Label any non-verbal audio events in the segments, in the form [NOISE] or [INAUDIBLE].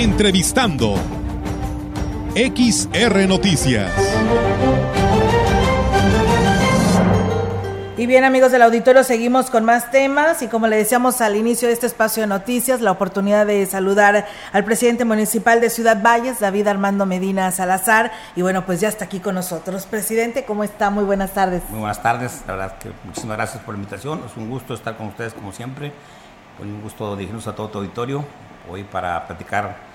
Entrevistando. XR Noticias. Y bien amigos del auditorio, seguimos con más temas y como le decíamos al inicio de este espacio de noticias, la oportunidad de saludar al presidente municipal de Ciudad Valles, David Armando Medina Salazar, y bueno, pues ya está aquí con nosotros. Presidente, ¿cómo está? Muy buenas tardes. Muy buenas tardes, la verdad que muchísimas gracias por la invitación, es un gusto estar con ustedes como siempre, un gusto dirigirnos a todo tu auditorio, hoy para platicar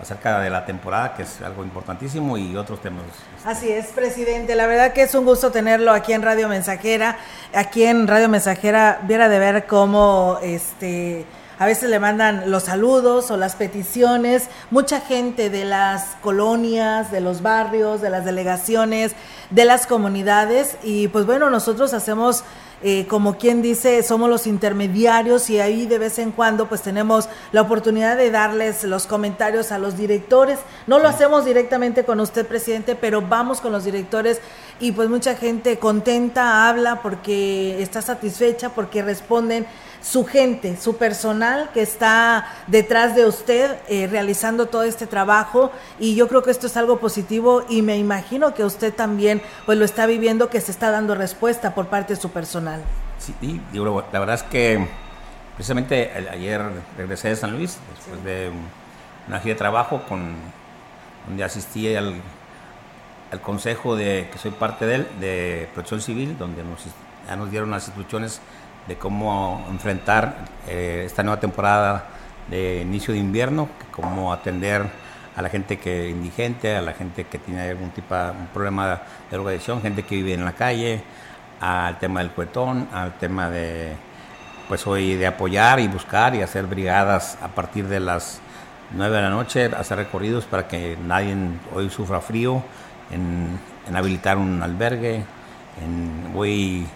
acerca de la temporada, que es algo importantísimo, y otros temas. Así es, presidente. La verdad que es un gusto tenerlo aquí en Radio Mensajera. Aquí en Radio Mensajera, viera de ver cómo este a veces le mandan los saludos o las peticiones, mucha gente de las colonias, de los barrios, de las delegaciones, de las comunidades y pues bueno, nosotros hacemos eh, como quien dice, somos los intermediarios y ahí de vez en cuando pues tenemos la oportunidad de darles los comentarios a los directores. No lo hacemos directamente con usted, presidente, pero vamos con los directores y pues mucha gente contenta habla porque está satisfecha, porque responden su gente, su personal que está detrás de usted eh, realizando todo este trabajo y yo creo que esto es algo positivo y me imagino que usted también pues lo está viviendo que se está dando respuesta por parte de su personal. Sí, la verdad es que precisamente ayer regresé de San Luis después de una gira de trabajo con donde asistí al, al consejo de que soy parte de él de Protección Civil donde nos, ya nos dieron las instrucciones de cómo enfrentar eh, esta nueva temporada de inicio de invierno, cómo atender a la gente que indigente, a la gente que tiene algún tipo de problema de drogadicción, gente que vive en la calle, al tema del cuetón, al tema de pues hoy de apoyar y buscar y hacer brigadas a partir de las 9 de la noche, hacer recorridos para que nadie hoy sufra frío, en, habilitar un albergue, en voy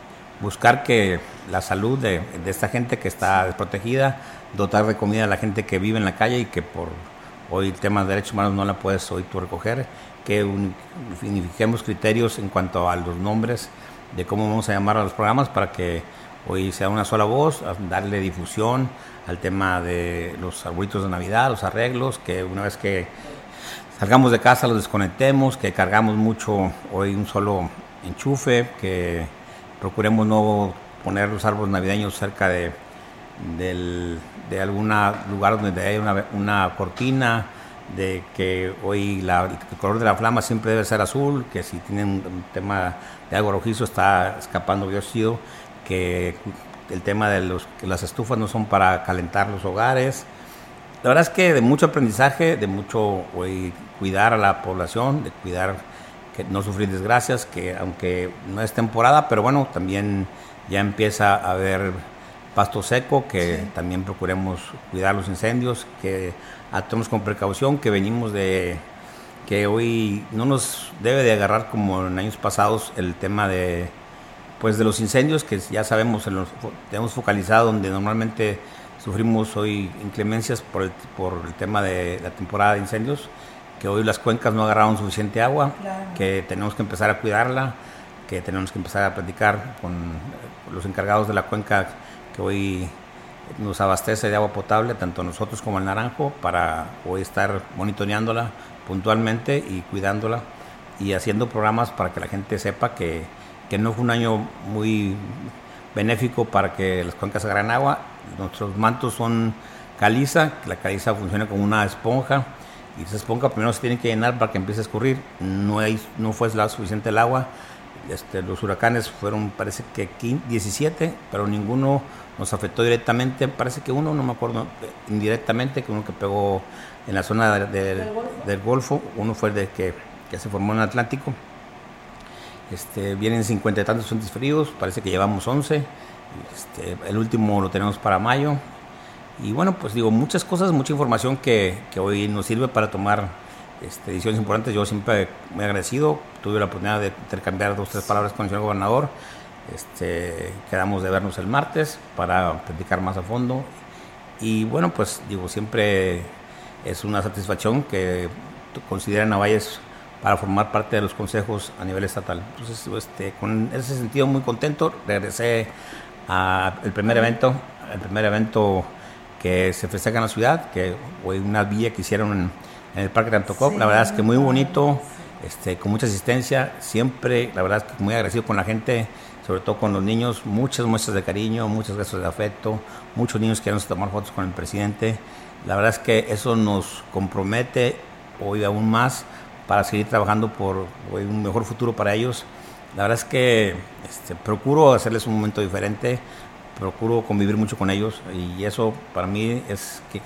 buscar que la salud de, esta gente que está desprotegida, dotar de comida a la gente que vive en la calle y que por hoy el tema de derechos humanos no la puedes hoy tú recoger, que unifiquemos criterios en cuanto a los nombres de cómo vamos a llamar a los programas para que hoy sea una sola voz, darle difusión al tema de los arbolitos de Navidad, los arreglos, que una vez que salgamos de casa los desconectemos, que cargamos mucho hoy un solo enchufe, que procuremos no poner los árboles navideños cerca de, de algún lugar donde haya una, cortina, de que hoy el color de la flama siempre debe ser azul, que si tienen un tema de algo rojizo está escapando bióxido, que el tema de los, que las estufas no son para calentar los hogares. La verdad es que de mucho aprendizaje, de mucho hoy, cuidar a la población, de cuidar que no sufrir desgracias, que aunque no es temporada, pero bueno, también ya empieza a haber pasto seco, que también procuremos cuidar los incendios, que actuemos con precaución, que venimos de que hoy no nos debe de agarrar como en años pasados el tema de pues de los incendios que ya sabemos tenemos focalizado donde normalmente sufrimos hoy inclemencias por el, por el tema de la temporada de incendios que hoy las cuencas no agarraron suficiente agua, que tenemos que empezar a cuidarla, que tenemos que empezar a platicar con los encargados de la cuenca que hoy nos abastece de agua potable, tanto nosotros como el Naranjo, para hoy estar monitoreándola puntualmente y cuidándola y haciendo programas para que la gente sepa que, que no fue un año muy benéfico para que las cuencas agarren agua. Nuestros mantos son caliza, la caliza funciona como una esponja y esa esponja primero se tiene que llenar para que empiece a escurrir. No, hay, no fue suficiente el agua. Este, los huracanes fueron, parece que 17, pero ninguno nos afectó directamente. Parece que uno, no me acuerdo, indirectamente, que uno que pegó en la zona ¿Del, Golfo? Uno fue el de que, que se formó en el Atlántico. Este, vienen cincuenta y tantos frentes fríos, parece que llevamos 11. Este, el último lo tenemos para mayo. Y bueno, pues digo, muchas cosas, mucha información que, que hoy nos sirve para tomar este, decisiones importantes. Yo siempre me he agradecido, tuve la oportunidad de intercambiar dos, tres palabras con el señor gobernador. Este, quedamos de vernos el martes para platicar más a fondo. Y bueno, pues digo, siempre es una satisfacción que consideren a Valles para formar parte de los consejos a nivel estatal. Entonces, este, con ese sentido muy contento, regresé al primer evento, el primer evento que se festeja en la ciudad, que hoy una villa que hicieron en, el Parque Tantocop, la verdad es que muy bonito, este, con mucha asistencia, siempre, la verdad es que muy agradecido con la gente, sobre todo con los niños, muchas muestras de cariño, muchas gracias de afecto, muchos niños quieren tomar fotos con el presidente, la verdad es que eso nos compromete hoy aún más para seguir trabajando por un mejor futuro para ellos. La verdad es que este, procuro hacerles un momento diferente, procuro convivir mucho con ellos y eso para mí es que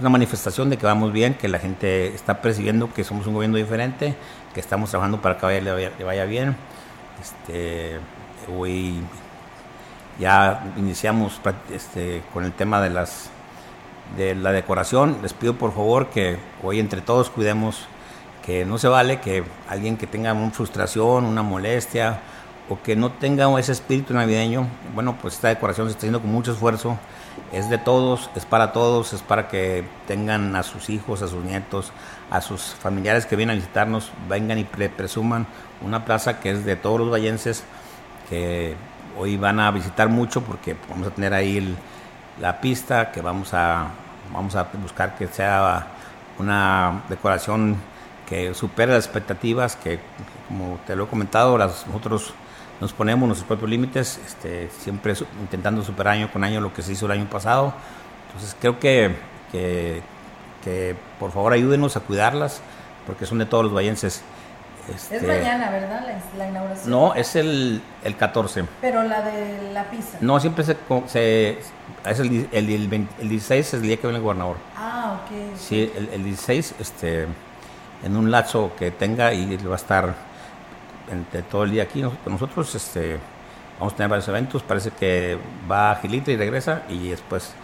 una manifestación de que vamos bien, que la gente está percibiendo que somos un gobierno diferente, que estamos trabajando para que le vaya, le vaya bien. Este, hoy ya iniciamos este, con el tema de las de la decoración. Les pido por favor que hoy entre todos cuidemos que no se vale que alguien que tenga una frustración, una molestia o que no tenga ese espíritu navideño, bueno, pues esta decoración se está haciendo con mucho esfuerzo, es de todos, es para todos, es para que tengan a sus hijos, a sus nietos, a sus familiares que vienen a visitarnos, vengan y presuman una plaza que es de todos los vallenses, que hoy van a visitar mucho porque vamos a tener ahí la pista, que vamos a, vamos a buscar que sea una decoración que supere las expectativas, que como te lo he comentado, las, nosotros nos ponemos nuestros propios límites, este, siempre intentando superar año con año lo que se hizo el año pasado. Entonces creo que, que, por favor ayúdenos a cuidarlas, porque son de todos los vallenses. es este, mañana, ¿verdad? La, inauguración. No, es el, el 14. Pero la de la pizza. No, siempre se, se es el, el, el, 16 es el día que viene el gobernador. Ah, ok. Sí, el, el 16, este en un lazo que tenga y va a estar entre todo el día aquí. Nosotros este, vamos a tener varios eventos, parece que va a Gilita y regresa y después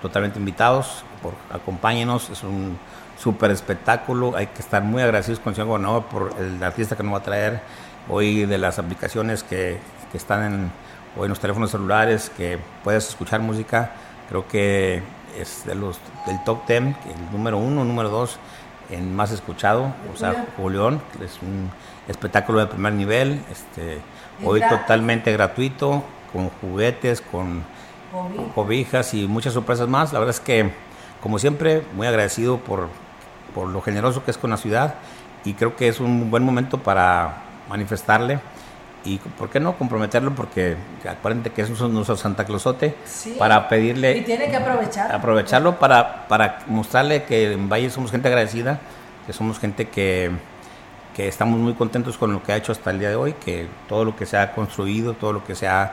totalmente invitados, por, acompáñenos, es un súper espectáculo, hay que estar muy agradecidos con el señor gobernador por el artista que nos va a traer hoy de las aplicaciones que, que están en, hoy en los teléfonos celulares, que puedes escuchar música, creo que es de los, del top 10, el número uno, número dos, en más escuchado, o sea, Julián, es un espectáculo de primer nivel, este, hoy totalmente gratuito, con juguetes, con cobijas y muchas sorpresas más. La verdad es que, como siempre, muy agradecido por, por lo generoso que es con la ciudad y creo que es un buen momento para manifestarle y por qué no comprometerlo porque aparente que es nuestro Santa Clausote para pedirle y tiene que aprovechar aprovecharlo para para mostrarle que en Valle somos gente agradecida que somos gente que que estamos muy contentos con lo que ha hecho hasta el día de hoy que todo lo que se ha construido todo lo que se ha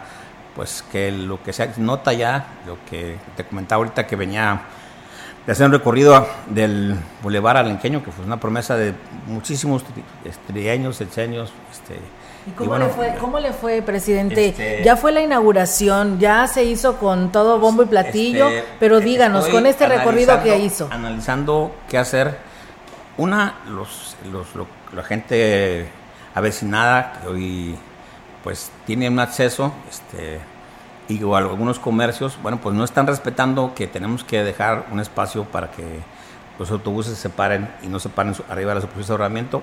pues que lo que se nota ya lo que te comentaba ahorita que venía de hacer un recorrido del Boulevard Alenqueño que fue una promesa de muchísimos trieños, sexenios, este ¿Y cómo, le, fue, cómo le fue, presidente? Este, ya fue la inauguración, ya se hizo con todo bombo y platillo, este, pero díganos, con este recorrido que hizo. Analizando qué hacer. Una, los, los, la gente avecinada que hoy pues tiene un acceso, este, y algunos comercios, bueno, pues no están respetando que tenemos que dejar un espacio para que los autobuses se paren y no se paren arriba de la superficie de ahorramiento.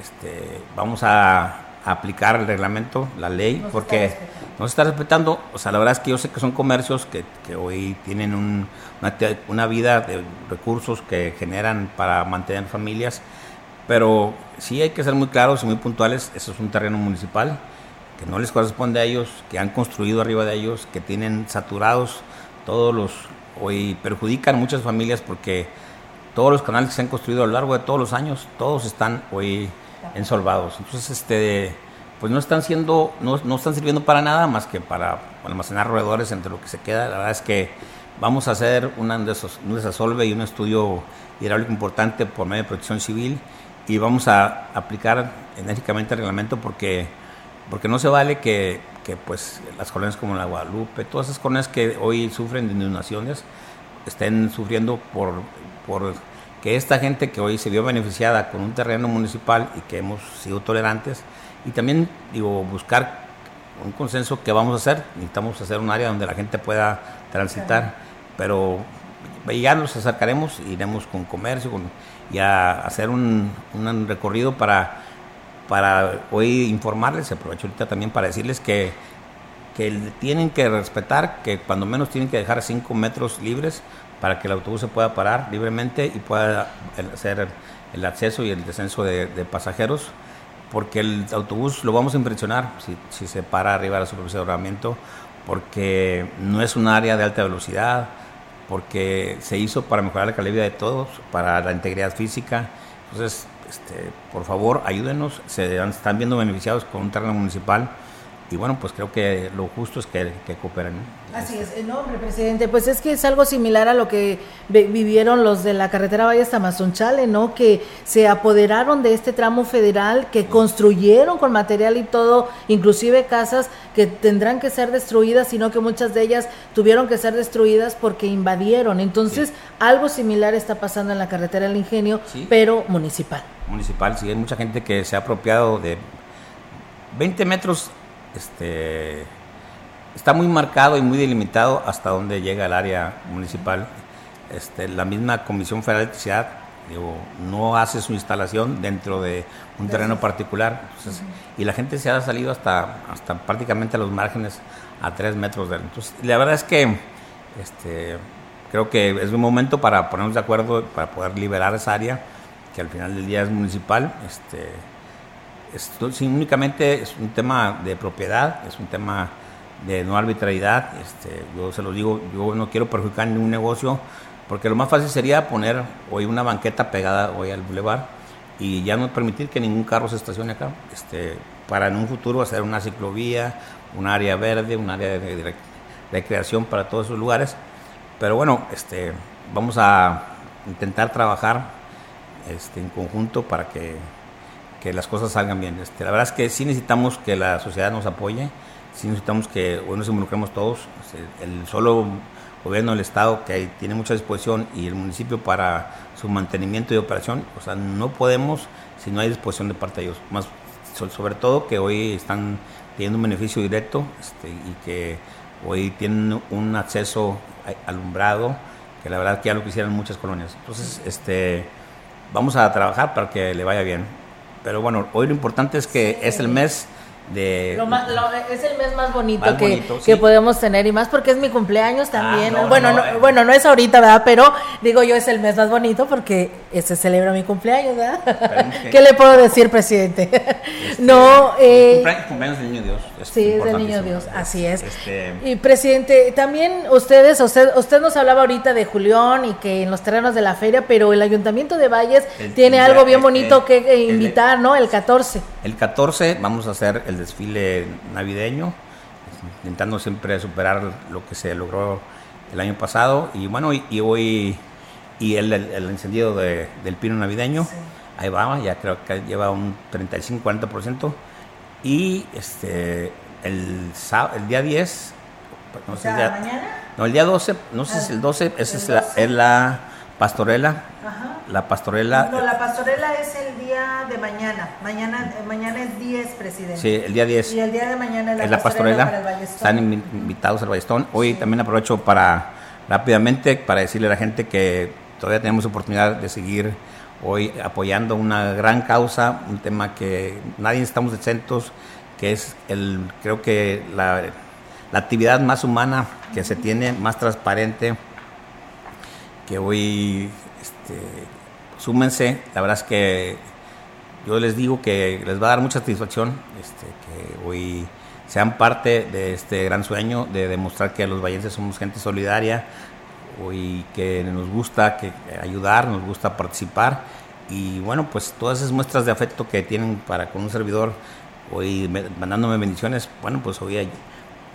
Este, vamos a aplicar el reglamento, la ley, porque no se está respetando. O sea, la verdad es que yo sé que son comercios que, que hoy tienen un, una, una, vida de recursos que generan para mantener familias, pero sí hay que ser muy claros y muy puntuales. Eso es un terreno municipal que no les corresponde a ellos, que han construido arriba de ellos, que tienen saturados todos los, hoy perjudican muchas familias porque todos los canales que se han construido a lo largo de todos los años, todos están hoy ensolvados. Entonces, este, pues no están siendo, no, no, están sirviendo para nada más que para almacenar roedores entre lo que se queda. La verdad es que vamos a hacer una, un desasolve y un estudio hidráulico importante por medio de protección civil y vamos a aplicar enérgicamente el reglamento porque, porque no se vale que, que pues las colonias como la Guadalupe, todas esas colonias que hoy sufren de inundaciones, estén sufriendo por, por que esta gente que hoy se vio beneficiada con un terreno municipal y que hemos sido tolerantes, y también digo, buscar un consenso que vamos a hacer, necesitamos hacer un área donde la gente pueda transitar, pero ya nos acercaremos, iremos con comercio con, y a hacer un, un recorrido para, para hoy informarles, aprovecho ahorita también para decirles que que tienen que respetar, que cuando menos tienen que dejar 5 metros libres para que el autobús se pueda parar libremente y pueda hacer el acceso y el descenso de, pasajeros, porque el autobús lo vamos a impresionar si, si se para arriba de la superficie de rodamiento, porque no es un área de alta velocidad, porque se hizo para mejorar la calidad de de todos, para la integridad física. Entonces, este, por favor, ayúdenos, se están viendo beneficiados con un terreno municipal y bueno, pues creo que lo justo es que, que cooperen. Así es, el nombre, presidente, pues es que es algo similar a lo que vivieron los de la carretera Valles Tamazunchale, ¿no? Que se apoderaron de este tramo federal, que construyeron con material y todo, inclusive casas que tendrán que ser destruidas, sino que muchas de ellas tuvieron que ser destruidas porque invadieron. Entonces, algo similar está pasando en la carretera del Ingenio, pero municipal. Municipal, sí, hay mucha gente que se ha apropiado de 20 metros este, está muy marcado y muy delimitado hasta donde llega el área municipal. Este, la misma Comisión Federal de Electricidad no hace su instalación dentro de un terreno particular. Y la gente se ha salido hasta, hasta prácticamente a los márgenes a tres metros de él. Entonces, la verdad es que este, creo que es un momento para ponernos de acuerdo, para poder liberar esa área, que al final del día es municipal. Este, esto, únicamente es un tema de propiedad, es un tema de no arbitrariedad. Este, yo se lo digo, yo no quiero perjudicar ningún negocio, porque lo más fácil sería poner hoy una banqueta pegada hoy al bulevar y ya no permitir que ningún carro se estacione acá. Este, para en un futuro hacer una ciclovía, un área verde, un área de, recreación para todos esos lugares. Pero bueno, este, vamos a intentar trabajar este, en conjunto para que que las cosas salgan bien. Este, la verdad es que sí necesitamos que la sociedad nos apoye, sí necesitamos que hoy nos involucremos todos. Este, el solo gobierno del Estado que tiene mucha disposición y el municipio para su mantenimiento y operación, o sea, no podemos si no hay disposición de parte de ellos. Más sobre todo que hoy están teniendo un beneficio directo este, y que hoy tienen un acceso alumbrado, que la verdad que ya lo quisieran muchas colonias. Entonces, este, vamos a trabajar para que le vaya bien. Pero bueno, hoy lo importante es que es el mes de... es el mes más bonito, que, que, podemos tener y más porque es mi cumpleaños ah, también. bueno, no, bueno, no es ahorita, ¿verdad? Pero digo yo es el mes más bonito porque se celebra mi cumpleaños, ¿verdad? [LAUGHS] ¿Qué le puedo decir, presidente? Este, no... Eh, cumpleaños del Niño Dios. sí, es del Niño Dios, así es. Este, y presidente, también ustedes, usted, usted nos hablaba ahorita de Julián y que en los terrenos de la feria, pero el Ayuntamiento de Valles tiene algo bien bonito que invitar, ¿no? El 14. El 14 vamos a hacer el desfile navideño, intentando siempre superar lo que se logró el año pasado. Y bueno, y, hoy, y el, el, encendido del pino navideño, ahí va, ya creo que lleva un 35-40%. Y este, el, el día 10, no sé, mañana? No, el día 12, no sé si es el 12, esa es la, es la pastorela. Ajá. La pastorela. No, la pastorela es el día de mañana. Mañana, eh, mañana es 10, presidente. Sí, el día 10. Y el día de mañana es la, pastorela. Están invitados al Ballestón. Hoy también aprovecho para rápidamente para decirle a la gente que todavía tenemos oportunidad de seguir hoy apoyando una gran causa, un tema que nadie estamos exentos, que es el, creo que la, la actividad más humana que se tiene, más transparente que hoy este, súmense. La verdad es que yo les digo que les va a dar mucha satisfacción este, que hoy sean parte de este gran sueño de demostrar que los vallenses somos gente solidaria y que nos gusta que, ayudar, nos gusta participar y bueno, pues todas esas muestras de afecto que tienen para con un servidor hoy mandándome bendiciones, bueno, pues hoy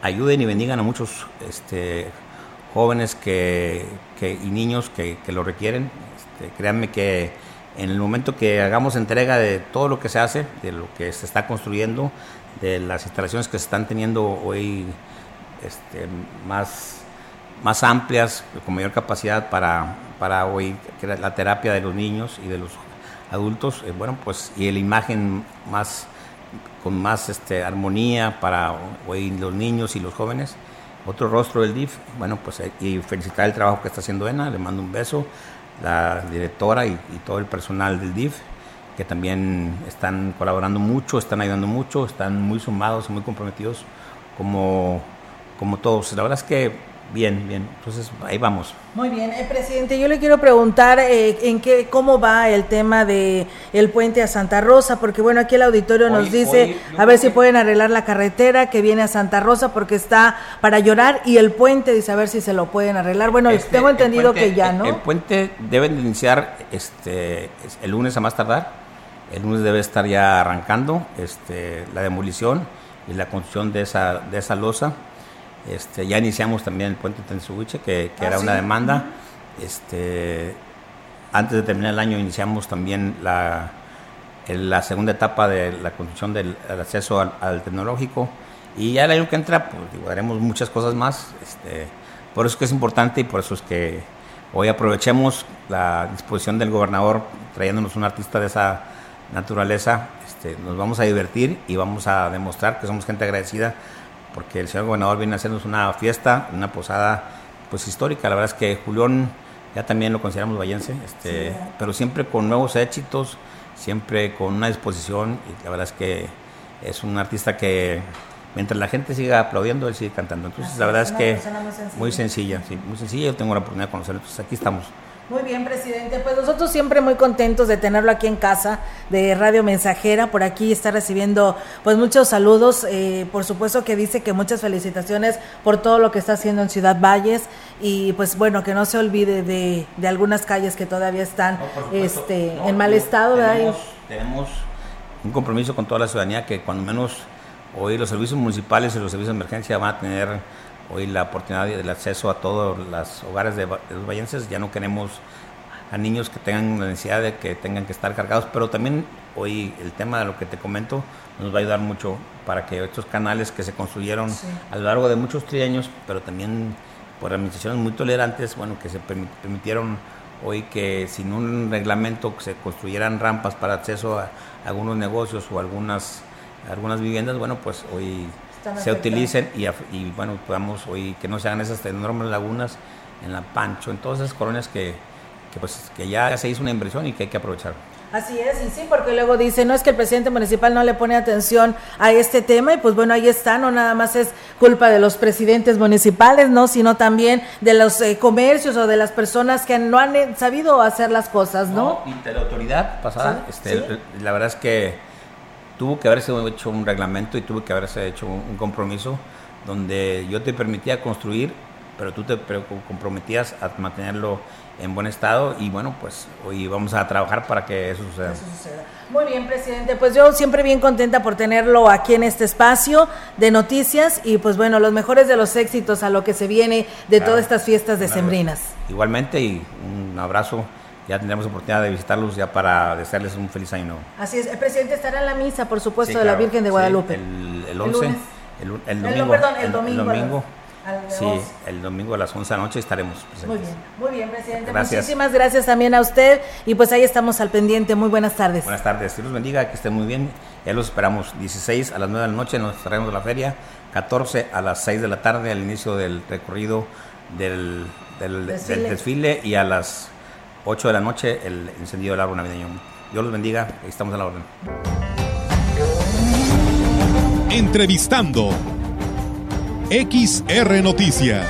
ayuden y bendigan a muchos este, jóvenes que, y niños que, lo requieren. Este, créanme que en el momento que hagamos entrega de todo lo que se hace, de lo que se está construyendo, de las instalaciones que se están teniendo hoy este, más, más amplias, con mayor capacidad para, para hoy la terapia de los niños y de los adultos, eh, bueno, pues y la imagen más con más este, armonía para hoy los niños y los jóvenes otro rostro del DIF, bueno, pues eh, y felicitar el trabajo que está haciendo ENA, le mando un beso, la directora y, todo el personal del DIF, que también están colaborando mucho, están ayudando mucho, están muy sumados, muy comprometidos como como todos. La verdad es que Bien, bien. Entonces ahí vamos. Muy bien, eh, presidente. Yo le quiero preguntar eh, en qué, cómo va el tema de el puente a Santa Rosa, porque bueno aquí el auditorio nos dice a ver si pueden arreglar la carretera que viene a Santa Rosa porque está para llorar y el puente dice a ver si se lo pueden arreglar. Bueno, este, tengo entendido que ya, ¿no? El, puente deben de iniciar este el lunes a más tardar. El lunes debe estar ya arrancando este la demolición y la construcción de esa de esa losa este, ya iniciamos también el puente Tensubiche, que, que ah, era una demanda. Este, antes de terminar el año iniciamos también la, la segunda etapa de la construcción del acceso al, tecnológico. Y ya el año que entra, pues haremos muchas cosas más. Este, por eso es que es importante y por eso es que hoy aprovechemos la disposición del gobernador trayéndonos un artista de esa naturaleza. Este, nos vamos a divertir y vamos a demostrar que somos gente agradecida porque el señor gobernador viene a hacernos una fiesta, una posada pues histórica. La verdad es que Julián ya también lo consideramos vallense, este, pero siempre con nuevos éxitos, siempre con una disposición y la verdad es que es un artista que mientras la gente siga aplaudiendo, él sigue cantando. Entonces, la verdad es, que muy sencilla. sí, muy sencilla. Yo tengo la oportunidad de conocerlo, entonces aquí estamos. Muy bien, presidente. Pues nosotros siempre muy contentos de tenerlo aquí en casa de Radio Mensajera. Por aquí está recibiendo pues muchos saludos. Eh, por supuesto que dice que muchas felicitaciones por todo lo que está haciendo en Ciudad Valles y pues bueno, que no se olvide de, algunas calles que todavía están este, en mal estado. Tenemos, tenemos un compromiso con toda la ciudadanía que cuando menos hoy los servicios municipales y los servicios de emergencia van a tener hoy la oportunidad del acceso a todos los hogares de, los vallenses. Ya no queremos a niños que tengan la necesidad de que tengan que estar cargados, pero también hoy el tema de lo que te comento nos va a ayudar mucho para que estos canales que se construyeron a lo largo de muchos trienios, pero también por administraciones muy tolerantes, bueno, que se permitieron hoy que sin un reglamento se construyeran rampas para acceso a algunos negocios o algunas algunas viviendas, bueno, pues hoy se utilicen y, y, bueno, podamos hoy que no se hagan esas enormes lagunas en la Pancho, en todas esas colonias que, que, pues, que ya se hizo una inversión y que hay que aprovechar. Así es, y sí, porque luego dice, no es que el presidente municipal no le pone atención a este tema, y pues bueno, ahí está, no nada más es culpa de los presidentes municipales, no, sino también de los eh, comercios o de las personas que no han eh, sabido hacer las cosas, ¿no? y de la autoridad pasada, este, la verdad es que tuvo que haberse hecho un reglamento y tuvo que haberse hecho un, compromiso donde yo te permitía construir, pero tú te comprometías a mantenerlo en buen estado y bueno, pues hoy vamos a trabajar para que eso suceda. Muy bien, presidente, pues yo siempre bien contenta por tenerlo aquí en este espacio de noticias y pues bueno, los mejores de los éxitos a lo que se viene de todas estas fiestas decembrinas. Igualmente y un abrazo ya tendremos oportunidad de visitarlos ya para desearles un feliz año nuevo. Así es, el presidente estará en la misa, por supuesto, de la Virgen de Guadalupe. el, el 11, el, el, domingo. perdón, el, domingo. sí, el domingo a las 11 de la noche estaremos presentes. Muy bien, muy bien, presidente. Muchísimas gracias también a usted y pues ahí estamos al pendiente. Muy buenas tardes. Buenas tardes, Dios los bendiga, que estén muy bien. Ya los esperamos 16 a las 9 de la noche nos de la feria, 14 a las 6 de la tarde al inicio del recorrido del, del desfile y a las 8 de la noche el encendido del árbol navideño. Dios los bendiga, estamos a la orden. Entrevistando XR Noticias.